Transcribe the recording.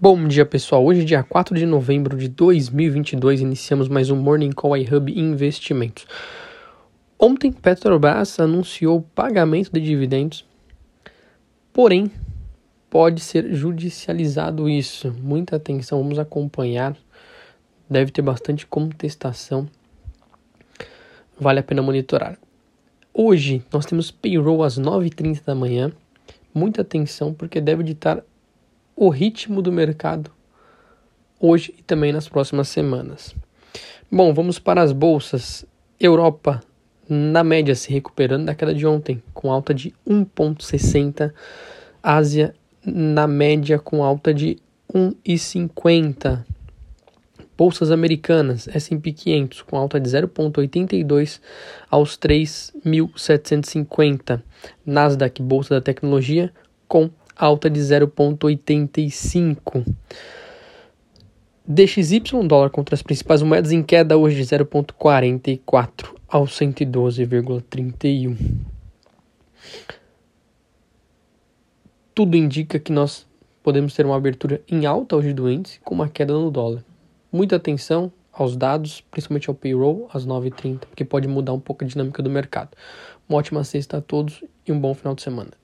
Bom dia, pessoal. Hoje, dia 4 de novembro de 2022, iniciamos mais um Morning Call iHub Investimentos. Ontem, Petrobras anunciou pagamento de dividendos, porém, pode ser judicializado isso. Muita atenção, vamos acompanhar. Deve ter bastante contestação. Vale a pena monitorar. Hoje, nós temos payroll às 9h30 da manhã. Muita atenção, porque deve ditar o ritmo do mercado hoje e também nas próximas semanas. Bom, vamos para as bolsas. Europa, na média, se recuperando da queda de ontem, com alta de 1,60. Ásia, na média, com alta de 1,50. Bolsas americanas, S&P 500 com alta de 0,82 aos 3.750. Nasdaq, Bolsa da Tecnologia, com alta de 0,85. DXY, dólar contra as principais moedas, em queda hoje de 0,44 ao 112,31. Tudo indica que nós podemos ter uma abertura em alta hoje do índice com uma queda no dólar. Muita atenção aos dados, principalmente ao payroll, às 9h30, porque pode mudar um pouco a dinâmica do mercado. Uma ótima sexta a todos e um bom final de semana.